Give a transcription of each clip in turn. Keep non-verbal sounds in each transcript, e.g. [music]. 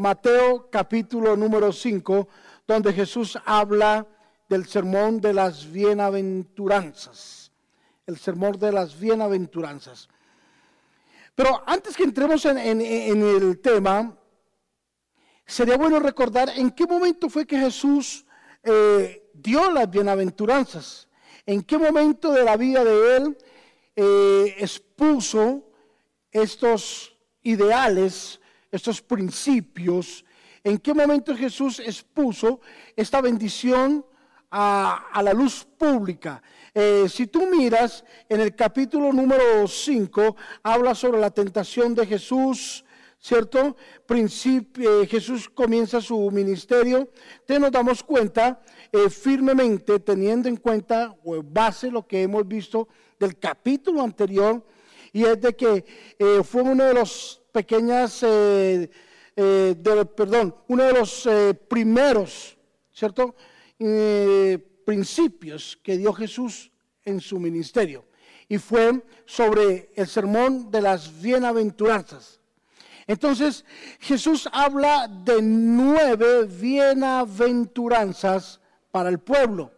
Mateo capítulo número 5, donde Jesús habla del sermón de las bienaventuranzas. El sermón de las bienaventuranzas. Pero antes que entremos en, el tema, sería bueno recordar en qué momento fue que Jesús eh, dio las bienaventuranzas. En qué momento de la vida de él eh, expuso estos ideales estos principios, en qué momento Jesús expuso esta bendición a, la luz pública. Eh, si tú miras en el capítulo número 5, habla sobre la tentación de Jesús, ¿cierto? Principio, eh, Jesús comienza su ministerio. Te nos damos cuenta eh, firmemente, teniendo en cuenta o base lo que hemos visto del capítulo anterior, y es de que fue uno de los pequeñas, eh, eh, perdón, uno de los eh, primeros, ¿cierto? principios que dio Jesús en su ministerio. Y fue sobre el sermón de las bienaventuranzas. Entonces, Jesús habla de nueve bienaventuranzas para el pueblo.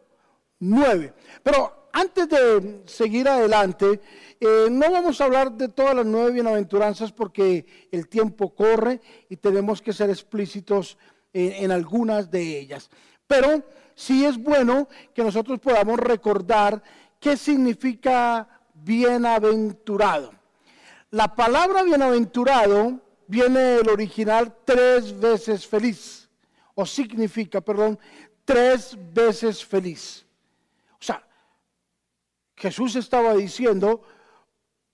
Nueve. Pero antes de seguir adelante, eh, no vamos a hablar de todas las nueve bienaventuranzas porque el tiempo corre y tenemos que ser explícitos en algunas de ellas. Pero sí es bueno que nosotros podamos recordar qué significa bienaventurado. La palabra bienaventurado viene del original tres veces feliz, o significa, perdón, tres veces feliz. Jesús estaba diciendo,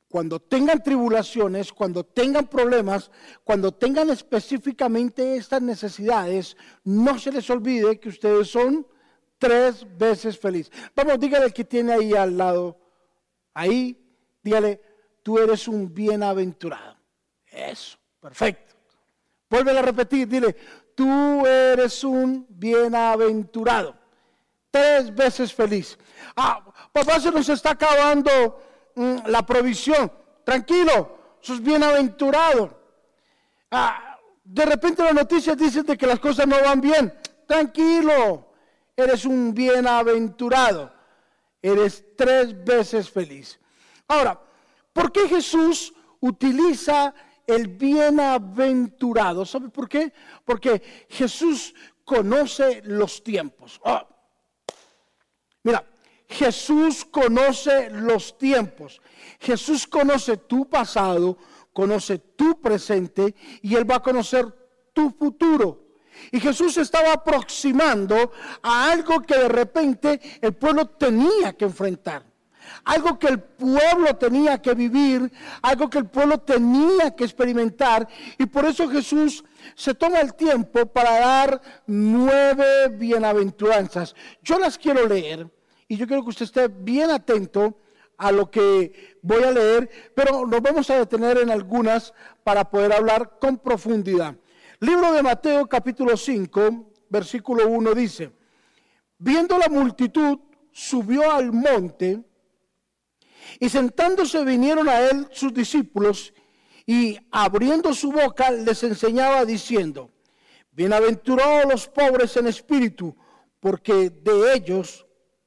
cuando tengan tribulaciones, cuando tengan problemas, cuando tengan específicamente estas necesidades, no se les olvide que ustedes son tres veces felices. Vamos, dígale que tiene ahí al lado, ahí, dígale, tú eres un bienaventurado. Eso, perfecto. Vuelve a repetir, dile, tú eres un bienaventurado. Tres veces feliz. Ah, papá, se nos está acabando mm, la provisión. Tranquilo, sos bienaventurado. Ah, de repente las noticias dicen de que las cosas no van bien. Tranquilo, eres un bienaventurado. Eres tres veces feliz. Ahora, ¿por qué Jesús utiliza el bienaventurado? ¿Sabe por qué? Porque Jesús conoce los tiempos. Ah, mira, Jesús conoce los tiempos. Jesús conoce tu pasado, conoce tu presente y Él va a conocer tu futuro. Y Jesús estaba aproximando a algo que de repente el pueblo tenía que enfrentar. Algo que el pueblo tenía que vivir, algo que el pueblo tenía que experimentar. Y por eso Jesús se toma el tiempo para dar nueve bienaventuranzas. Yo las quiero leer y yo quiero que usted esté bien atento a lo que voy a leer, pero nos vamos a detener en algunas para poder hablar con profundidad. Libro de Mateo capítulo 5, versículo 1 dice, viendo la multitud, subió al monte y sentándose vinieron a él sus discípulos y abriendo su boca les enseñaba diciendo, bienaventurados los pobres en espíritu, porque de ellos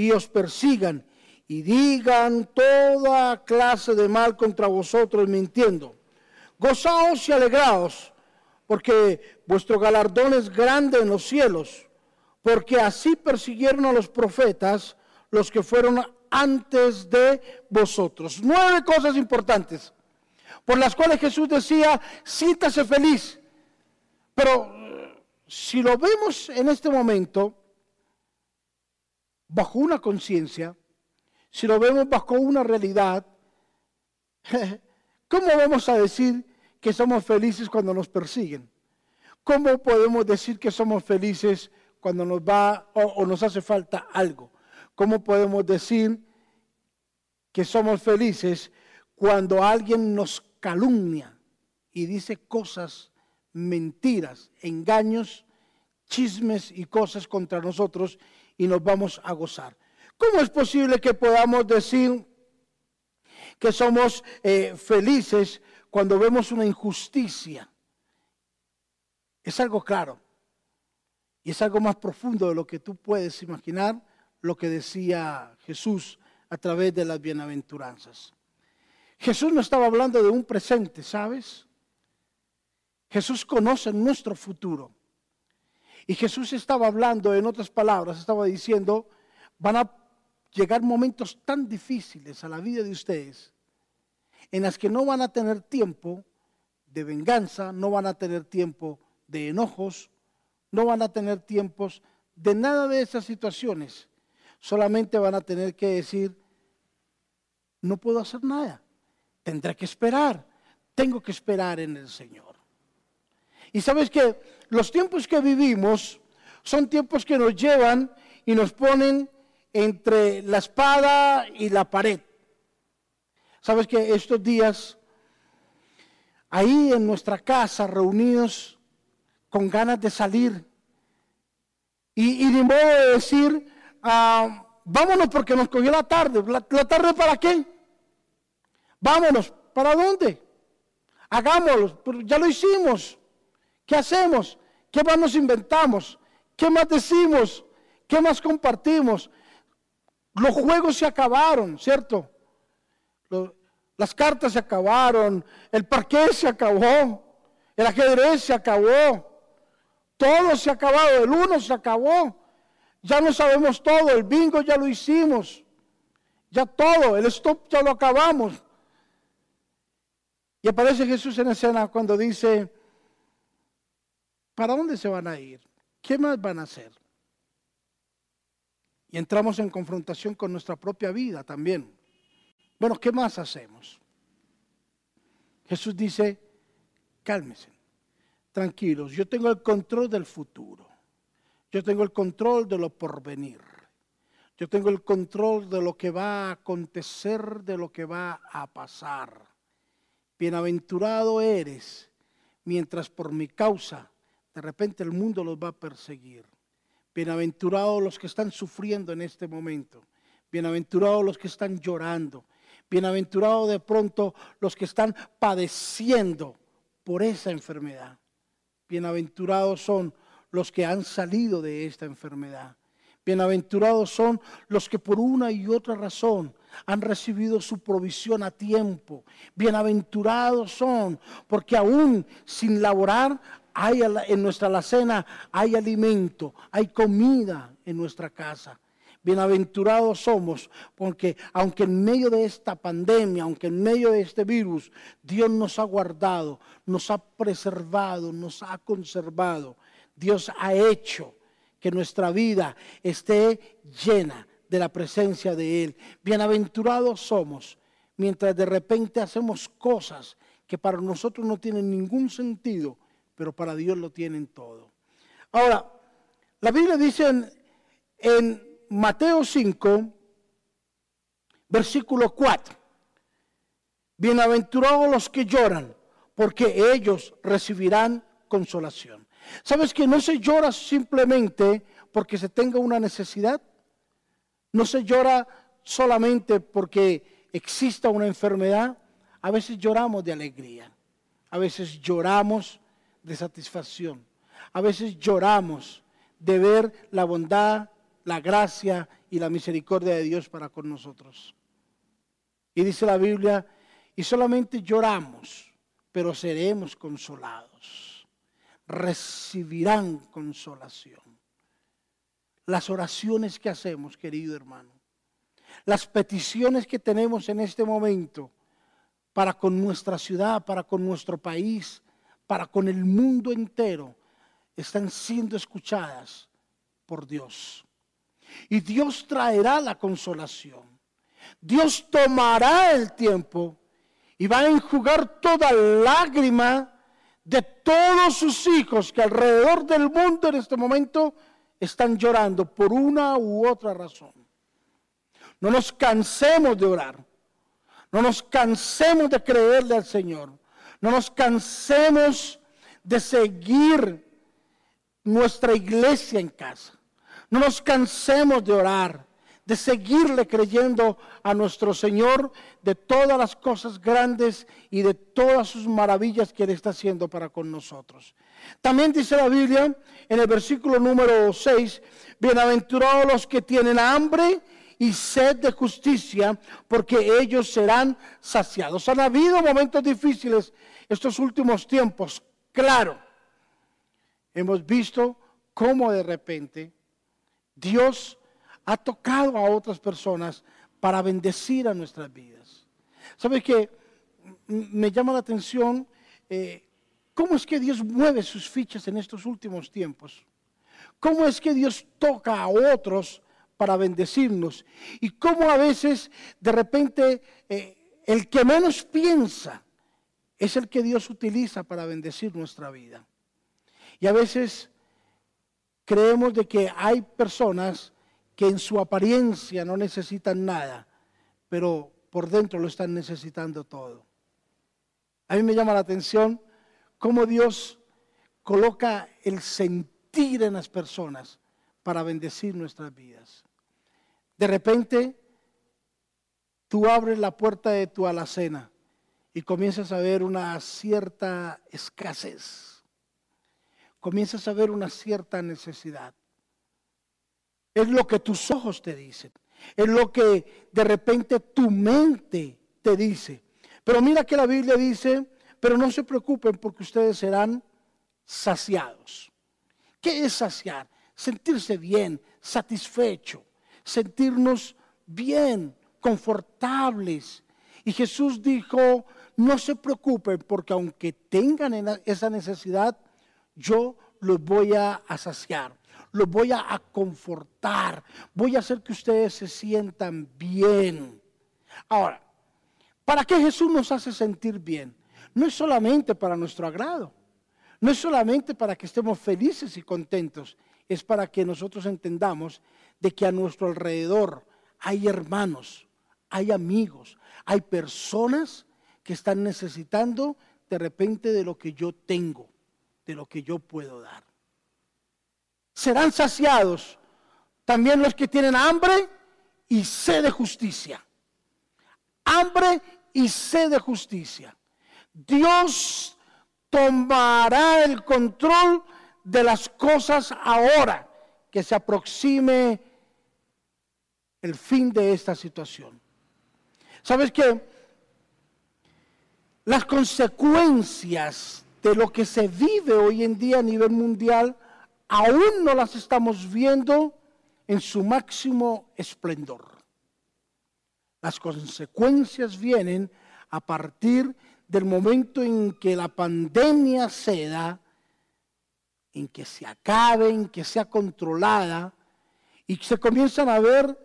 y os persigan y digan toda clase de mal contra vosotros mintiendo. Gozaos y alegraos, porque vuestro galardón es grande en los cielos, porque así persiguieron a los profetas los que fueron antes de vosotros. Nueve cosas importantes por las cuales Jesús decía, siéntase feliz. Pero si lo vemos en este momento, bajo una conciencia, si lo vemos bajo una realidad, [laughs] ¿cómo vamos a decir que somos felices cuando nos persiguen? ¿Cómo podemos decir que somos felices cuando nos va o, nos hace falta algo? ¿Cómo podemos decir que somos felices cuando alguien nos calumnia y dice cosas, mentiras, engaños, chismes y cosas contra nosotros y nos vamos a gozar? ¿Cómo es posible que podamos decir que somos eh, felices cuando vemos una injusticia? Es algo claro. Y es algo más profundo de lo que tú puedes imaginar, lo que decía Jesús a través de las bienaventuranzas. Jesús no estaba hablando de un presente, ¿sabes? Jesús conoce nuestro futuro. Y Jesús estaba hablando, en otras palabras, estaba diciendo, van a llegar momentos tan difíciles a la vida de ustedes en las que no van a tener tiempo de venganza, no van a tener tiempo de enojos, no van a tener tiempos de nada de esas situaciones. Solamente van a tener que decir, no puedo hacer nada, tendré que esperar, tengo que esperar en el Señor. Y sabes que los tiempos que vivimos son tiempos que nos llevan y nos ponen entre la espada y la pared. Sabes que estos días, ahí en nuestra casa, reunidos con ganas de salir, y, de modo de decir, ah, vámonos porque nos cogió la tarde. ¿La, ¿La tarde para qué? Vámonos, ¿para dónde? Hagámoslo, ya lo hicimos. ¿Qué hacemos? ¿Qué más nos inventamos? ¿Qué más decimos? ¿Qué más compartimos? Los juegos se acabaron, ¿cierto? las cartas se acabaron, el parqué se acabó, el ajedrez se acabó, todo se ha acabado, el uno se acabó, ya no sabemos todo, el bingo ya lo hicimos, ya todo, el stop ya lo acabamos. Y aparece Jesús en escena cuando dice, ¿para dónde se van a ir? ¿Qué más van a hacer? Y entramos en confrontación con nuestra propia vida también. Bueno, ¿qué más hacemos? Jesús dice, cálmese, tranquilos, yo tengo el control del futuro. Yo tengo el control de lo porvenir. Yo tengo el control de lo que va a acontecer, de lo que va a pasar. Bienaventurado eres, mientras por mi causa de repente el mundo los va a perseguir. Bienaventurados los que están sufriendo en este momento. Bienaventurados los que están llorando. Bienaventurados de pronto los que están padeciendo por esa enfermedad. Bienaventurados son los que han salido de esta enfermedad. Bienaventurados son los que por una y otra razón han recibido su provisión a tiempo. Bienaventurados son porque aún sin laborar hay en nuestra alacena hay alimento, hay comida en nuestra casa. Bienaventurados somos porque aunque en medio de esta pandemia, aunque en medio de este virus, Dios nos ha guardado, nos ha preservado, nos ha conservado. Dios ha hecho que nuestra vida esté llena de la presencia de Él. Bienaventurados somos mientras de repente hacemos cosas que para nosotros no tienen ningún sentido pero para Dios lo tienen todo. Ahora, la Biblia dice en, Mateo 5, versículo 4, bienaventurados los que lloran, porque ellos recibirán consolación. ¿Sabes que no se llora simplemente porque se tenga una necesidad? No se llora solamente porque exista una enfermedad. A veces lloramos de alegría. A veces lloramos de satisfacción. A veces lloramos de ver la bondad, la gracia y la misericordia de Dios para con nosotros. Y dice la Biblia, y solamente lloramos, pero seremos consolados. recibirán consolación. Las oraciones que hacemos, querido hermano, las peticiones que tenemos en este momento para con nuestra ciudad, para con nuestro país, para con el mundo entero, están siendo escuchadas por Dios. Y Dios traerá la consolación. Dios tomará el tiempo y va a enjugar toda lágrima de todos sus hijos que alrededor del mundo en este momento están llorando por una u otra razón. No nos cansemos de orar. No nos cansemos de creerle al Señor. No nos cansemos de seguir nuestra iglesia en casa. No nos cansemos de orar, de seguirle creyendo a nuestro Señor de todas las cosas grandes y de todas sus maravillas que Él está haciendo para con nosotros. También dice la Biblia en el versículo número 6, bienaventurados los que tienen hambre y sed de justicia, porque ellos serán saciados. Han habido momentos difíciles estos últimos tiempos, claro. Hemos visto cómo de repente Dios ha tocado a otras personas para bendecir a nuestras vidas. ¿Sabe qué? Me llama la atención eh, cómo es que Dios mueve sus fichas en estos últimos tiempos. ¿Cómo es que Dios toca a otros para bendecirnos. Y cómo a veces de repente eh, el que menos piensa es el que Dios utiliza para bendecir nuestra vida. Y a veces creemos de que hay personas que en su apariencia no necesitan nada, pero por dentro lo están necesitando todo. A mí me llama la atención cómo Dios coloca el sentir en las personas para bendecir nuestras vidas. De repente, tú abres la puerta de tu alacena y comienzas a ver una cierta escasez. Comienzas a ver una cierta necesidad. Es lo que tus ojos te dicen. Es lo que de repente tu mente te dice. Pero mira que la Biblia dice, pero no se preocupen porque ustedes serán saciados. ¿Qué es saciar? Sentirse bien, satisfecho sentirnos bien, confortables. Y Jesús dijo, no se preocupen porque aunque tengan esa necesidad, yo los voy a saciar, los voy a confortar, voy a hacer que ustedes se sientan bien. Ahora, ¿para qué Jesús nos hace sentir bien? No es solamente para nuestro agrado, no es solamente para que estemos felices y contentos, es para que nosotros entendamos de que a nuestro alrededor hay hermanos, hay amigos, hay personas que están necesitando de repente de lo que yo tengo, de lo que yo puedo dar. Serán saciados también los que tienen hambre y sed de justicia. Hambre y sed de justicia. Dios tomará el control de las cosas ahora que se aproxime el fin de esta situación. ¿Sabes qué? Las consecuencias de lo que se vive hoy en día a nivel mundial aún no las estamos viendo en su máximo esplendor. Las consecuencias vienen a partir del momento en que la pandemia ceda, en que se acabe, en que sea controlada y se comienzan a ver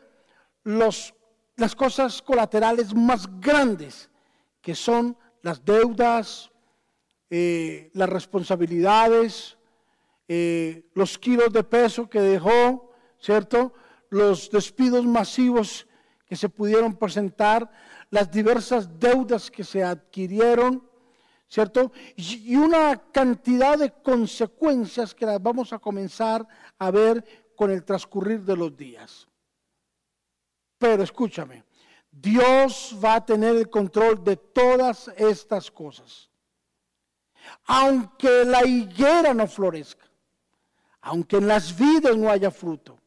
las cosas colaterales más grandes, que son las deudas, eh, las responsabilidades, eh, los kilos de peso que dejó, ¿cierto? Los despidos masivos que se pudieron presentar, las diversas deudas que se adquirieron, ¿cierto? Y una cantidad de consecuencias que las vamos a comenzar a ver con el transcurrir de los días. Pero escúchame, Dios va a tener el control de todas estas cosas. Aunque la higuera no florezca, aunque en las vidas no haya fruto,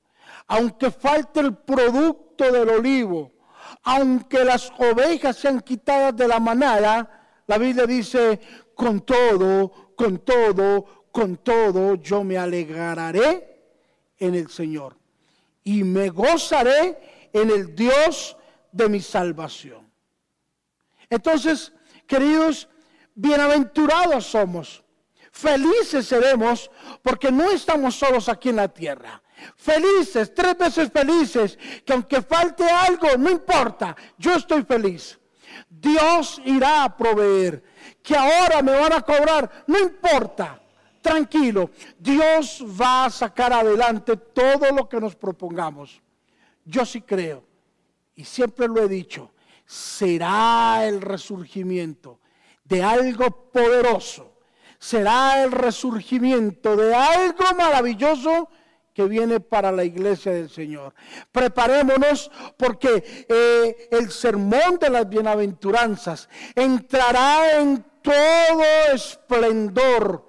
aunque falte el producto del olivo, aunque las ovejas sean quitadas de la manada, la Biblia dice, con todo, con todo, con todo yo me alegraré en el Señor y me gozaré en el Dios de mi salvación. Entonces, queridos, bienaventurados somos, felices seremos porque no estamos solos aquí en la tierra. Felices, tres veces felices, que aunque falte algo, no importa, yo estoy feliz. Dios irá a proveer, que ahora me van a cobrar, no importa, tranquilo, Dios va a sacar adelante todo lo que nos propongamos. Yo sí creo, y siempre lo he dicho, será el resurgimiento de algo poderoso, será el resurgimiento de algo maravilloso que viene para la iglesia del Señor. Preparémonos porque eh, el sermón de las bienaventuranzas entrará en todo esplendor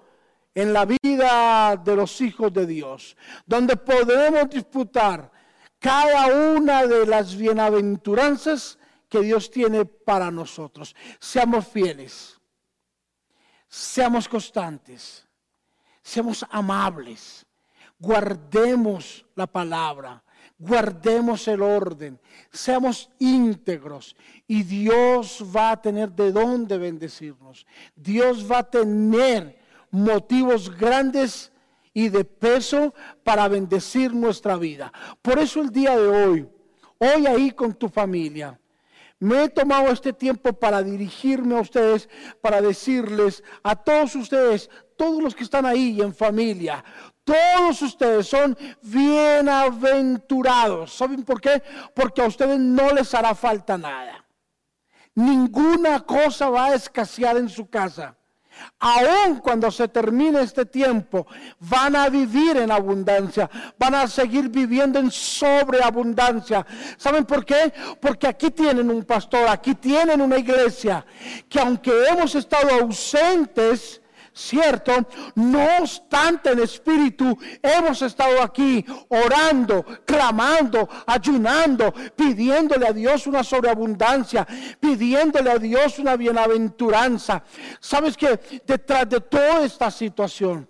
en la vida de los hijos de Dios, donde podemos disputar cada una de las bienaventuranzas que Dios tiene para nosotros. Seamos fieles, seamos constantes, seamos amables, guardemos la palabra, guardemos el orden, seamos íntegros y Dios va a tener de dónde bendecirnos. Dios va a tener motivos grandes y de peso para bendecir nuestra vida. Por eso el día de hoy, hoy ahí con tu familia, me he tomado este tiempo para dirigirme a ustedes, para decirles a todos ustedes, todos los que están ahí en familia, todos ustedes son bienaventurados. ¿Saben por qué? Porque a ustedes no les hará falta nada. Ninguna cosa va a escasear en su casa. Aún cuando se termine este tiempo, van a vivir en abundancia, van a seguir viviendo en sobreabundancia. ¿Saben por qué? Porque aquí tienen un pastor, aquí tienen una iglesia, que aunque hemos estado ausentes, ¿cierto? No obstante, en espíritu hemos estado aquí orando, clamando, ayunando, pidiéndole a Dios una sobreabundancia, pidiéndole a Dios una bienaventuranza. ¿Sabes que detrás de toda esta situación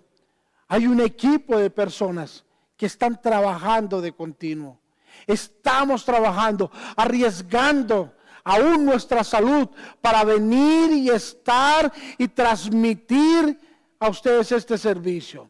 hay un equipo de personas que están trabajando de continuo? Estamos trabajando, arriesgando aún nuestra salud, para venir y estar y transmitir a ustedes este servicio.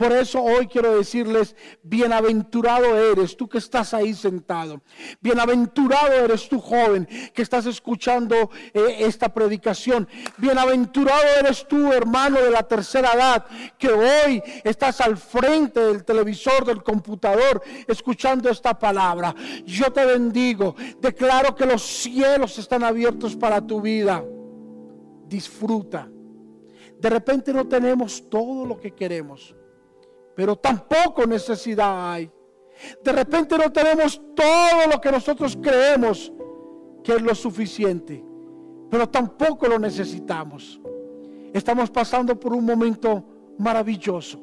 Por eso hoy quiero decirles, bienaventurado eres tú que estás ahí sentado. Bienaventurado eres tú joven que estás escuchando eh, esta predicación. Bienaventurado eres tú hermano de la tercera edad que hoy estás al frente del televisor, del computador, escuchando esta palabra. Yo te bendigo. Declaro que los cielos están abiertos para tu vida. Disfruta. De repente no tenemos todo lo que queremos pero tampoco necesidad hay. De repente no tenemos todo lo que nosotros creemos que es lo suficiente, pero tampoco lo necesitamos. Estamos pasando por un momento maravilloso,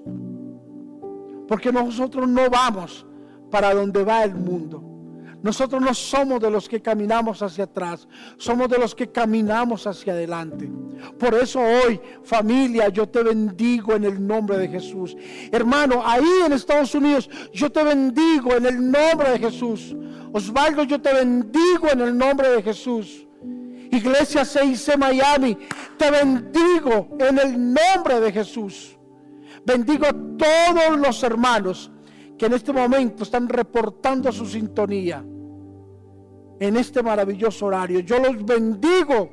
porque nosotros no vamos para donde va el mundo. Nosotros no somos de los que caminamos hacia atrás, somos de los que caminamos hacia adelante. Por eso hoy, familia, yo te bendigo en el nombre de Jesús. Hermano, ahí en Estados Unidos, yo te bendigo en el nombre de Jesús. Osvaldo, yo te bendigo en el nombre de Jesús. Iglesia 6C Miami, te bendigo en el nombre de Jesús. Bendigo a todos los hermanos que en este momento están reportando su sintonía en este maravilloso horario. Yo los bendigo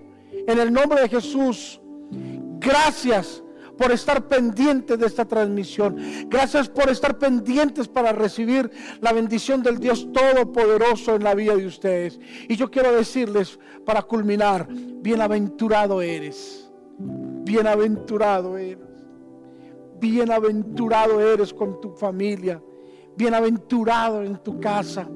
en el nombre de Jesús. Gracias por estar pendientes de esta transmisión. Gracias por estar pendientes para recibir la bendición del Dios Todopoderoso en la vida de ustedes. Y yo quiero decirles, para culminar, bienaventurado eres. Bienaventurado eres. Bienaventurado eres con tu familia Bienaventurado en tu casa.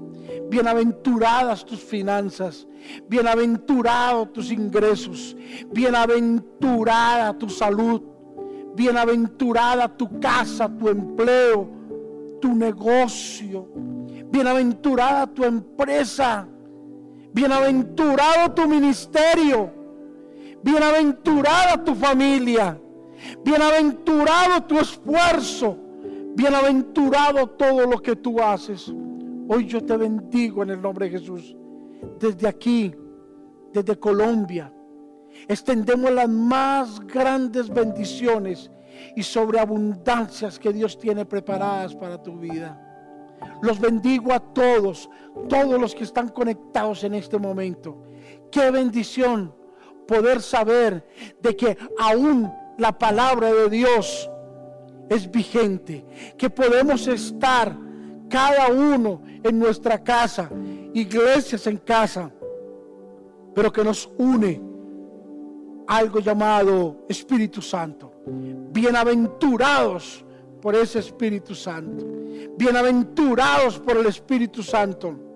Bienaventuradas tus finanzas. Bienaventurado tus ingresos. Bienaventurada tu salud. Bienaventurada tu casa, tu empleo, tu negocio. Bienaventurada tu empresa. Bienaventurado tu ministerio. Bienaventurada tu familia. Bienaventurado tu esfuerzo. Bienaventurado todo lo que tú haces. Hoy yo te bendigo en el nombre de Jesús. Desde aquí, desde Colombia, extendemos las más grandes bendiciones y sobreabundancias que Dios tiene preparadas para tu vida. Los bendigo a todos, todos los que están conectados en este momento. Qué bendición poder saber de que aún la palabra de Dios es vigente, que podemos estar cada uno en nuestra casa, iglesias en casa, pero que nos une algo llamado Espíritu Santo. Bienaventurados por ese Espíritu Santo. Bienaventurados por el Espíritu Santo.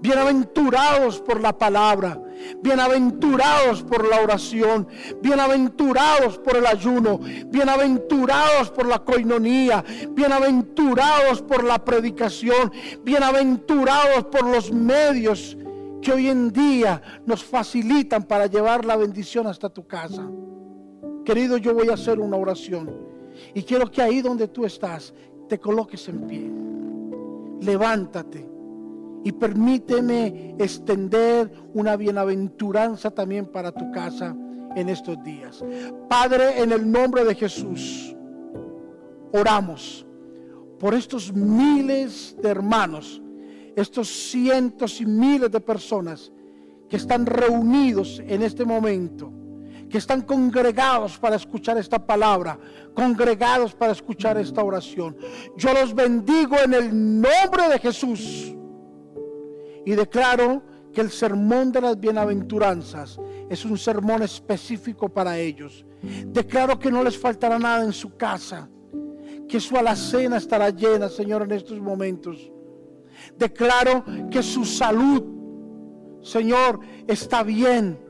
Bienaventurados por la palabra. Bienaventurados por la oración. Bienaventurados por el ayuno. Bienaventurados por la coinonía. Bienaventurados por la predicación. Bienaventurados por los medios que hoy en día nos facilitan para llevar la bendición hasta tu casa. Querido, yo voy a hacer una oración. Y quiero que ahí donde tú estás, te coloques en pie. Levántate y permíteme extender una bienaventuranza también para tu casa en estos días. Padre, en el nombre de Jesús, oramos por estos miles de hermanos, estos cientos y miles de personas que están reunidos en este momento que están congregados para escuchar esta palabra, congregados para escuchar esta oración. Yo los bendigo en el nombre de Jesús y declaro que el sermón de las bienaventuranzas es un sermón específico para ellos. Declaro que no les faltará nada en su casa, que su alacena estará llena, Señor, en estos momentos. Declaro que su salud, Señor, está bien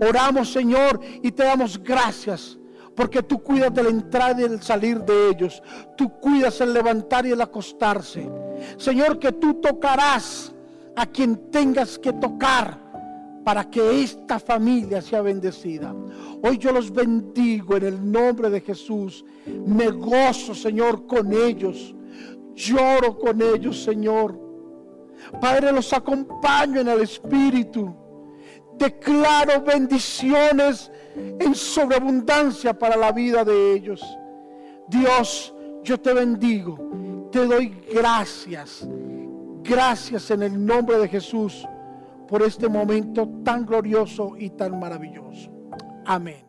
Oramos, Señor, y te damos gracias. Porque tú cuidas de la entrada y el salir de ellos. Tú cuidas el levantar y el acostarse. Señor, que tú tocarás a quien tengas que tocar para que esta familia sea bendecida. Hoy yo los bendigo en el nombre de Jesús. Me gozo, Señor, con ellos. Lloro con ellos, Señor. Padre, los acompaño en el Espíritu. Declaro bendiciones en sobreabundancia para la vida de ellos. Dios, yo te bendigo. Te doy gracias. Gracias en el nombre de Jesús por este momento tan glorioso y tan maravilloso. Amén.